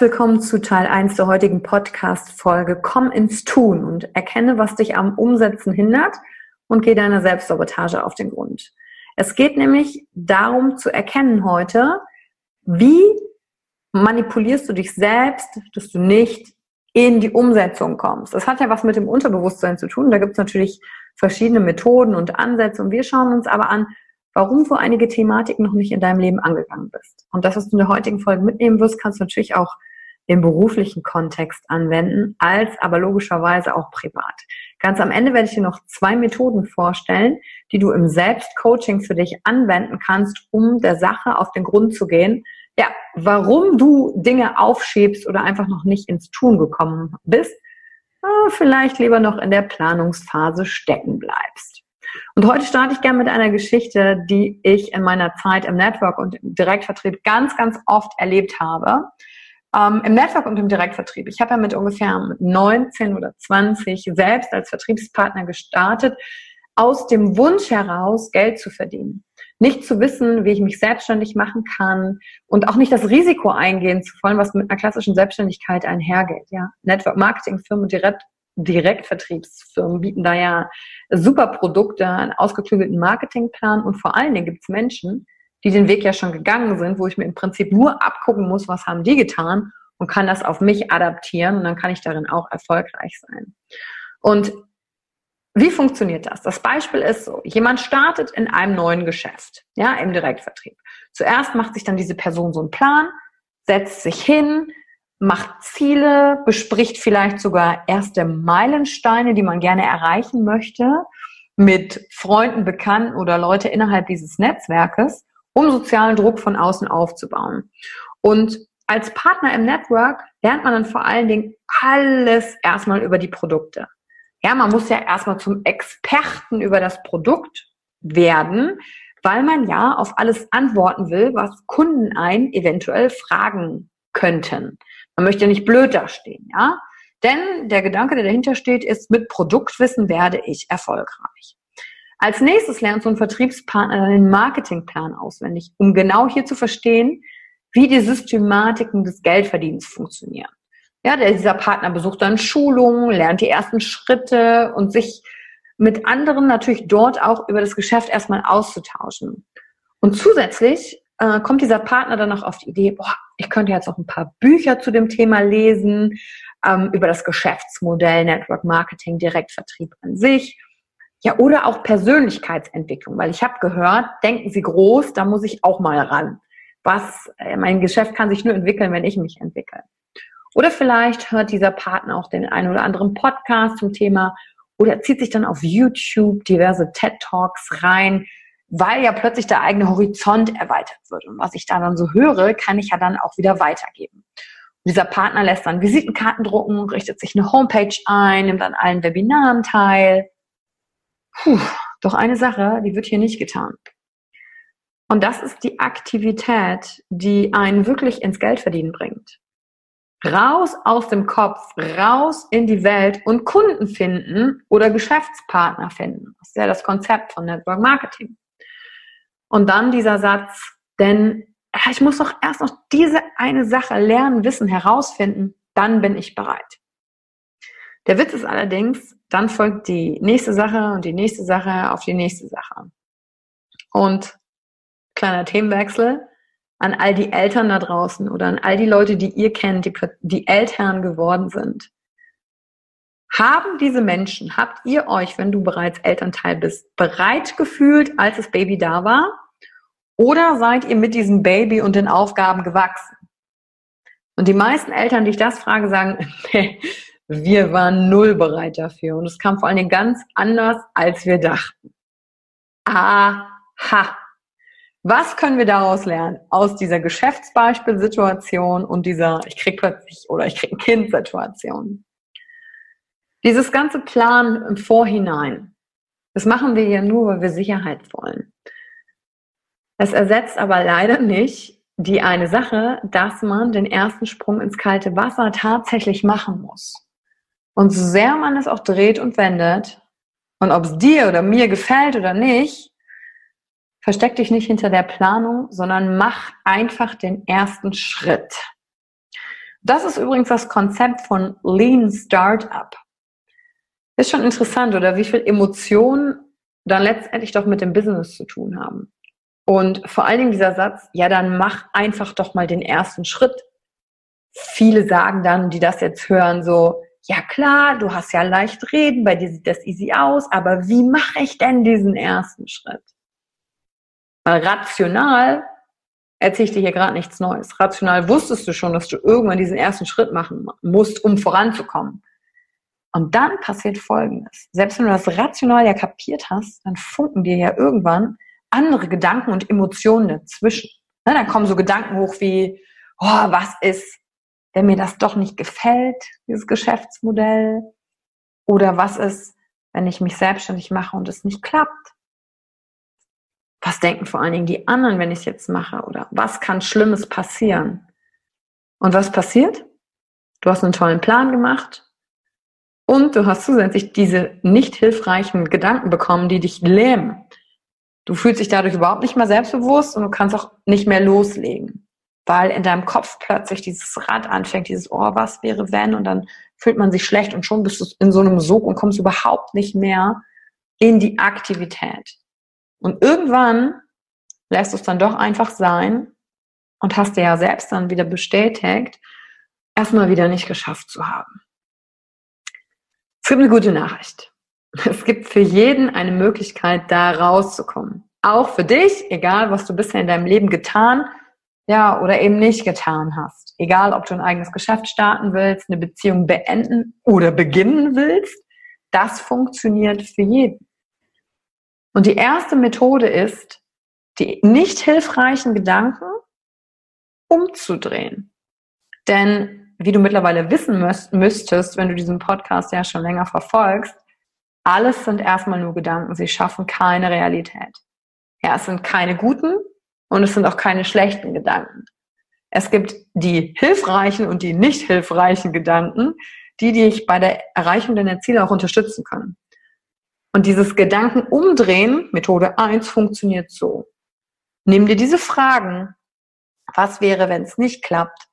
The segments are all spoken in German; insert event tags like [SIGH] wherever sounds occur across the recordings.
Willkommen zu Teil 1 der heutigen Podcast-Folge. Komm ins Tun und erkenne, was dich am Umsetzen hindert und geh deiner Selbstsabotage auf den Grund. Es geht nämlich darum zu erkennen heute, wie manipulierst du dich selbst, dass du nicht in die Umsetzung kommst. Das hat ja was mit dem Unterbewusstsein zu tun. Da gibt es natürlich verschiedene Methoden und Ansätze und wir schauen uns aber an, warum du einige Thematiken noch nicht in deinem Leben angegangen bist. Und das, was du in der heutigen Folge mitnehmen wirst, kannst du natürlich auch im beruflichen Kontext anwenden, als aber logischerweise auch privat. Ganz am Ende werde ich dir noch zwei Methoden vorstellen, die du im Selbstcoaching für dich anwenden kannst, um der Sache auf den Grund zu gehen. Ja, warum du Dinge aufschiebst oder einfach noch nicht ins Tun gekommen bist, vielleicht lieber noch in der Planungsphase stecken bleibst. Und heute starte ich gerne mit einer Geschichte, die ich in meiner Zeit im Network und im Direktvertrieb ganz, ganz oft erlebt habe. Ähm, Im Network und im Direktvertrieb. Ich habe ja mit ungefähr 19 oder 20 selbst als Vertriebspartner gestartet, aus dem Wunsch heraus Geld zu verdienen. Nicht zu wissen, wie ich mich selbstständig machen kann und auch nicht das Risiko eingehen zu wollen, was mit einer klassischen Selbstständigkeit einhergeht. Ja, Network Marketing Firmen direkt Direktvertriebsfirmen bieten da ja super Produkte, einen ausgeklügelten Marketingplan und vor allen Dingen gibt es Menschen, die den Weg ja schon gegangen sind, wo ich mir im Prinzip nur abgucken muss, was haben die getan und kann das auf mich adaptieren und dann kann ich darin auch erfolgreich sein. Und wie funktioniert das? Das Beispiel ist so, jemand startet in einem neuen Geschäft, ja, im Direktvertrieb. Zuerst macht sich dann diese Person so einen Plan, setzt sich hin, macht Ziele, bespricht vielleicht sogar erste Meilensteine, die man gerne erreichen möchte, mit Freunden, Bekannten oder Leute innerhalb dieses Netzwerkes, um sozialen Druck von außen aufzubauen. Und als Partner im Network lernt man dann vor allen Dingen alles erstmal über die Produkte. Ja, man muss ja erstmal zum Experten über das Produkt werden, weil man ja auf alles antworten will, was Kunden ein eventuell fragen könnten. Man möchte ja nicht blöd dastehen, ja. Denn der Gedanke, der dahinter steht, ist, mit Produktwissen werde ich erfolgreich. Als nächstes lernt so ein Vertriebspartner den Marketingplan auswendig, um genau hier zu verstehen, wie die Systematiken des Geldverdienens funktionieren. Ja, dieser Partner besucht dann Schulungen, lernt die ersten Schritte und sich mit anderen natürlich dort auch über das Geschäft erstmal auszutauschen. Und zusätzlich äh, kommt dieser Partner dann noch auf die Idee, boah, ich könnte jetzt auch ein paar Bücher zu dem Thema lesen, ähm, über das Geschäftsmodell, Network Marketing, Direktvertrieb an sich. Ja, oder auch Persönlichkeitsentwicklung, weil ich habe gehört, denken Sie groß, da muss ich auch mal ran. Was, äh, mein Geschäft kann sich nur entwickeln, wenn ich mich entwickle. Oder vielleicht hört dieser Partner auch den einen oder anderen Podcast zum Thema oder zieht sich dann auf YouTube diverse TED Talks rein, weil ja plötzlich der eigene Horizont erweitert wird. Und was ich da dann so höre, kann ich ja dann auch wieder weitergeben. Und dieser Partner lässt dann Visitenkarten drucken, richtet sich eine Homepage ein, nimmt an allen Webinaren teil. Puh, doch eine Sache, die wird hier nicht getan. Und das ist die Aktivität, die einen wirklich ins Geldverdienen bringt. Raus aus dem Kopf, raus in die Welt und Kunden finden oder Geschäftspartner finden. Das ist ja das Konzept von Network Marketing. Und dann dieser Satz, denn ich muss doch erst noch diese eine Sache lernen, wissen, herausfinden, dann bin ich bereit. Der Witz ist allerdings, dann folgt die nächste Sache und die nächste Sache auf die nächste Sache. Und kleiner Themenwechsel an all die Eltern da draußen oder an all die Leute, die ihr kennt, die, die Eltern geworden sind. Haben diese Menschen, habt ihr euch, wenn du bereits Elternteil bist, bereit gefühlt, als das Baby da war? Oder seid ihr mit diesem Baby und den Aufgaben gewachsen? Und die meisten Eltern, die ich das frage, sagen, [LAUGHS] wir waren null bereit dafür. Und es kam vor allen Dingen ganz anders, als wir dachten. Aha. Was können wir daraus lernen? Aus dieser Geschäftsbeispielsituation und dieser, ich krieg plötzlich oder ich krieg ein Kind-Situation. Dieses ganze Plan im Vorhinein, das machen wir ja nur, weil wir Sicherheit wollen. Es ersetzt aber leider nicht die eine Sache, dass man den ersten Sprung ins kalte Wasser tatsächlich machen muss. Und so sehr man es auch dreht und wendet, und ob es dir oder mir gefällt oder nicht, versteck dich nicht hinter der Planung, sondern mach einfach den ersten Schritt. Das ist übrigens das Konzept von Lean Startup. Ist schon interessant, oder wie viel Emotionen dann letztendlich doch mit dem Business zu tun haben. Und vor allen Dingen dieser Satz, ja, dann mach einfach doch mal den ersten Schritt. Viele sagen dann, die das jetzt hören, so, ja klar, du hast ja leicht reden, bei dir sieht das easy aus, aber wie mache ich denn diesen ersten Schritt? Weil rational erzähle ich dir hier gerade nichts Neues. Rational wusstest du schon, dass du irgendwann diesen ersten Schritt machen musst, um voranzukommen. Und dann passiert Folgendes. Selbst wenn du das rational ja kapiert hast, dann funken dir ja irgendwann andere Gedanken und Emotionen dazwischen. Ne, dann kommen so Gedanken hoch wie, oh, was ist, wenn mir das doch nicht gefällt, dieses Geschäftsmodell? Oder was ist, wenn ich mich selbstständig mache und es nicht klappt? Was denken vor allen Dingen die anderen, wenn ich es jetzt mache? Oder was kann Schlimmes passieren? Und was passiert? Du hast einen tollen Plan gemacht und du hast zusätzlich diese nicht hilfreichen Gedanken bekommen, die dich lähmen. Du fühlst dich dadurch überhaupt nicht mehr selbstbewusst und du kannst auch nicht mehr loslegen, weil in deinem Kopf plötzlich dieses Rad anfängt, dieses Oh, was wäre wenn? Und dann fühlt man sich schlecht und schon bist du in so einem Sog und kommst überhaupt nicht mehr in die Aktivität. Und irgendwann lässt du es dann doch einfach sein und hast dir ja selbst dann wieder bestätigt, erstmal wieder nicht geschafft zu haben. Es gibt eine gute Nachricht. Es gibt für jeden eine Möglichkeit, da rauszukommen. Auch für dich, egal was du bisher in deinem Leben getan, ja, oder eben nicht getan hast. Egal, ob du ein eigenes Geschäft starten willst, eine Beziehung beenden oder beginnen willst, das funktioniert für jeden. Und die erste Methode ist, die nicht hilfreichen Gedanken umzudrehen. Denn wie du mittlerweile wissen müsstest, wenn du diesen Podcast ja schon länger verfolgst, alles sind erstmal nur Gedanken. Sie schaffen keine Realität. Ja, es sind keine guten und es sind auch keine schlechten Gedanken. Es gibt die hilfreichen und die nicht hilfreichen Gedanken, die dich bei der Erreichung deiner Ziele auch unterstützen können. Und dieses Gedanken umdrehen, Methode 1, funktioniert so. Nimm dir diese Fragen, was wäre, wenn es nicht klappt,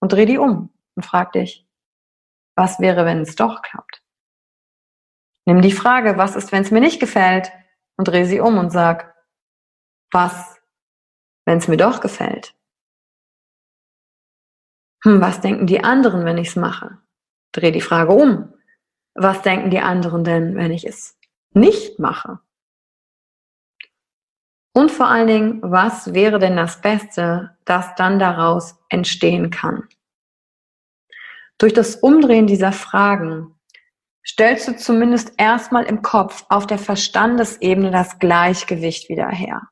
und dreh die um und frag dich, was wäre, wenn es doch klappt? Nimm die Frage, was ist, wenn es mir nicht gefällt? Und dreh sie um und sag, was, wenn es mir doch gefällt? Hm, was denken die anderen, wenn ich es mache? Dreh die Frage um. Was denken die anderen denn, wenn ich es nicht mache? Und vor allen Dingen, was wäre denn das Beste, das dann daraus entstehen kann? Durch das Umdrehen dieser Fragen stellst du zumindest erstmal im Kopf auf der Verstandesebene das Gleichgewicht wieder her.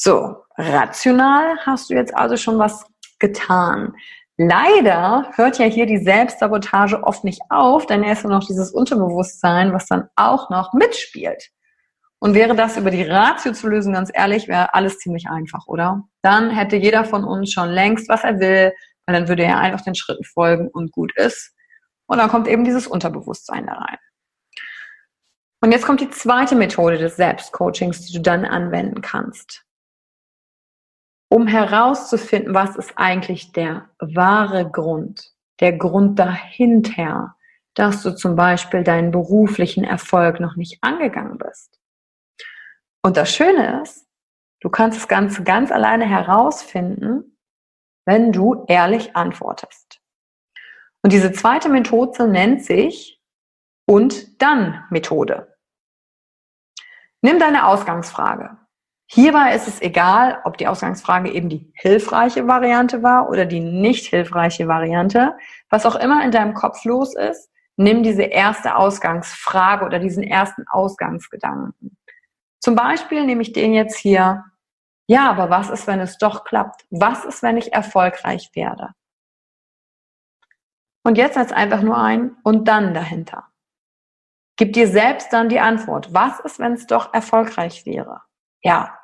So, rational hast du jetzt also schon was getan. Leider hört ja hier die Selbstsabotage oft nicht auf, denn er ist ja noch dieses Unterbewusstsein, was dann auch noch mitspielt. Und wäre das über die Ratio zu lösen, ganz ehrlich, wäre alles ziemlich einfach, oder? Dann hätte jeder von uns schon längst, was er will, weil dann würde er einfach den Schritten folgen und gut ist. Und dann kommt eben dieses Unterbewusstsein da rein. Und jetzt kommt die zweite Methode des Selbstcoachings, die du dann anwenden kannst um herauszufinden, was ist eigentlich der wahre Grund, der Grund dahinter, dass du zum Beispiel deinen beruflichen Erfolg noch nicht angegangen bist. Und das Schöne ist, du kannst das Ganze ganz alleine herausfinden, wenn du ehrlich antwortest. Und diese zweite Methode nennt sich und dann Methode. Nimm deine Ausgangsfrage. Hierbei ist es egal, ob die Ausgangsfrage eben die hilfreiche Variante war oder die nicht hilfreiche Variante. Was auch immer in deinem Kopf los ist, nimm diese erste Ausgangsfrage oder diesen ersten Ausgangsgedanken. Zum Beispiel nehme ich den jetzt hier, ja, aber was ist, wenn es doch klappt? Was ist, wenn ich erfolgreich werde? Und jetzt setz einfach nur ein und dann dahinter. Gib dir selbst dann die Antwort. Was ist, wenn es doch erfolgreich wäre? Ja,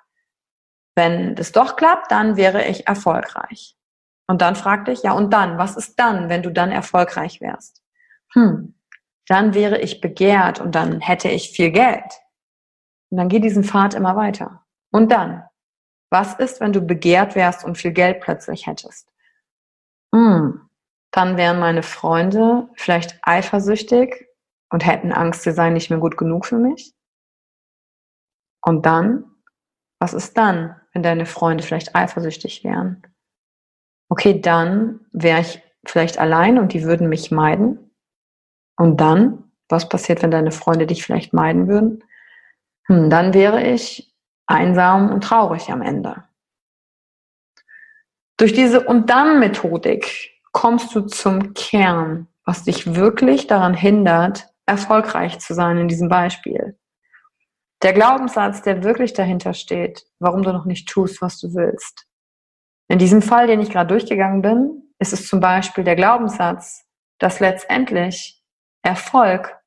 wenn das doch klappt, dann wäre ich erfolgreich. Und dann fragte ich, ja, und dann, was ist dann, wenn du dann erfolgreich wärst? Hm, dann wäre ich begehrt und dann hätte ich viel Geld. Und dann geht diesen Pfad immer weiter. Und dann, was ist, wenn du begehrt wärst und viel Geld plötzlich hättest? Hm, dann wären meine Freunde vielleicht eifersüchtig und hätten Angst, sie seien nicht mehr gut genug für mich. Und dann, was ist dann, wenn deine Freunde vielleicht eifersüchtig wären? Okay, dann wäre ich vielleicht allein und die würden mich meiden. Und dann, was passiert, wenn deine Freunde dich vielleicht meiden würden? Hm, dann wäre ich einsam und traurig am Ende. Durch diese und dann Methodik kommst du zum Kern, was dich wirklich daran hindert, erfolgreich zu sein in diesem Beispiel. Der Glaubenssatz, der wirklich dahinter steht, warum du noch nicht tust, was du willst. In diesem Fall, den ich gerade durchgegangen bin, ist es zum Beispiel der Glaubenssatz, dass letztendlich Erfolg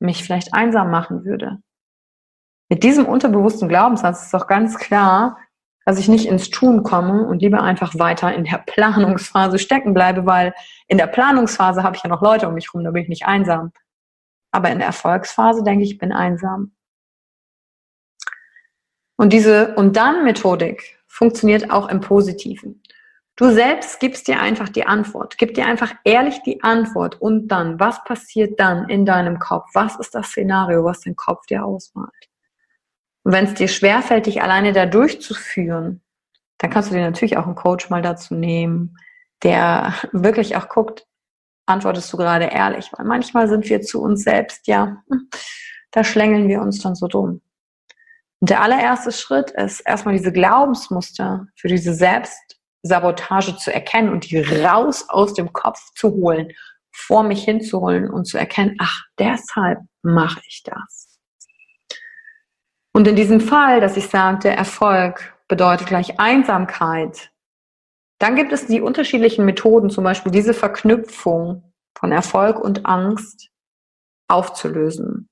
mich vielleicht einsam machen würde. Mit diesem unterbewussten Glaubenssatz ist doch ganz klar, dass ich nicht ins Tun komme und lieber einfach weiter in der [LAUGHS] Planungsphase stecken bleibe, weil in der Planungsphase habe ich ja noch Leute um mich rum, da bin ich nicht einsam. Aber in der Erfolgsphase denke ich, ich bin einsam. Und diese und dann Methodik funktioniert auch im Positiven. Du selbst gibst dir einfach die Antwort. Gib dir einfach ehrlich die Antwort und dann, was passiert dann in deinem Kopf? Was ist das Szenario, was dein Kopf dir ausmalt? Und wenn es dir schwerfällt, dich alleine da durchzuführen, dann kannst du dir natürlich auch einen Coach mal dazu nehmen, der wirklich auch guckt, antwortest du gerade ehrlich? Weil manchmal sind wir zu uns selbst, ja, da schlängeln wir uns dann so dumm. Und der allererste Schritt ist, erstmal diese Glaubensmuster für diese Selbstsabotage zu erkennen und die raus aus dem Kopf zu holen, vor mich hinzuholen und zu erkennen, ach, deshalb mache ich das. Und in diesem Fall, dass ich sagte, Erfolg bedeutet gleich Einsamkeit, dann gibt es die unterschiedlichen Methoden, zum Beispiel diese Verknüpfung von Erfolg und Angst aufzulösen.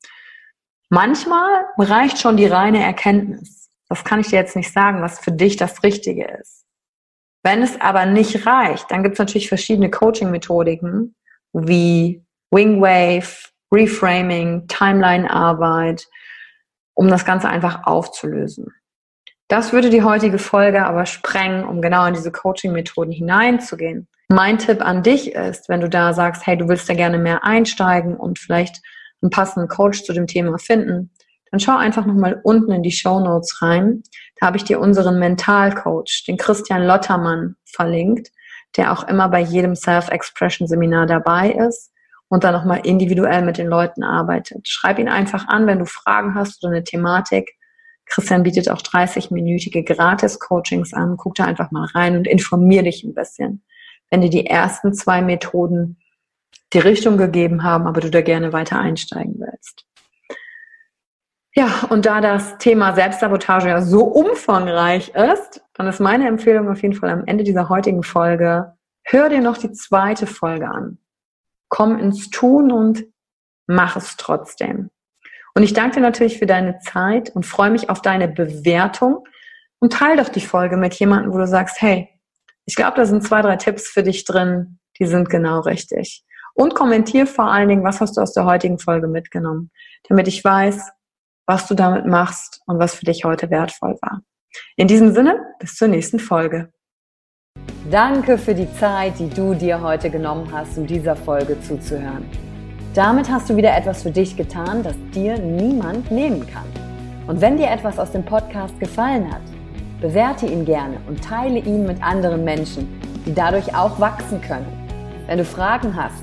Manchmal reicht schon die reine Erkenntnis. Das kann ich dir jetzt nicht sagen, was für dich das Richtige ist. Wenn es aber nicht reicht, dann gibt es natürlich verschiedene Coaching-Methodiken wie Wingwave, Reframing, Timeline-Arbeit, um das Ganze einfach aufzulösen. Das würde die heutige Folge aber sprengen, um genau in diese Coaching-Methoden hineinzugehen. Mein Tipp an dich ist, wenn du da sagst, hey, du willst da gerne mehr einsteigen und vielleicht einen passenden Coach zu dem Thema finden, dann schau einfach nochmal unten in die Show Notes rein. Da habe ich dir unseren Mentalcoach, den Christian Lottermann, verlinkt, der auch immer bei jedem Self-Expression-Seminar dabei ist und dann nochmal individuell mit den Leuten arbeitet. Schreib ihn einfach an, wenn du Fragen hast oder eine Thematik. Christian bietet auch 30-minütige Gratis-Coachings an. Guck da einfach mal rein und informier dich ein bisschen. Wenn dir die ersten zwei Methoden die Richtung gegeben haben, aber du da gerne weiter einsteigen willst. Ja, und da das Thema Selbstsabotage ja so umfangreich ist, dann ist meine Empfehlung auf jeden Fall am Ende dieser heutigen Folge, hör dir noch die zweite Folge an. Komm ins Tun und mach es trotzdem. Und ich danke dir natürlich für deine Zeit und freue mich auf deine Bewertung und teile doch die Folge mit jemandem, wo du sagst, hey, ich glaube, da sind zwei, drei Tipps für dich drin, die sind genau richtig. Und kommentier vor allen Dingen, was hast du aus der heutigen Folge mitgenommen, damit ich weiß, was du damit machst und was für dich heute wertvoll war. In diesem Sinne, bis zur nächsten Folge. Danke für die Zeit, die du dir heute genommen hast, um dieser Folge zuzuhören. Damit hast du wieder etwas für dich getan, das dir niemand nehmen kann. Und wenn dir etwas aus dem Podcast gefallen hat, bewerte ihn gerne und teile ihn mit anderen Menschen, die dadurch auch wachsen können. Wenn du Fragen hast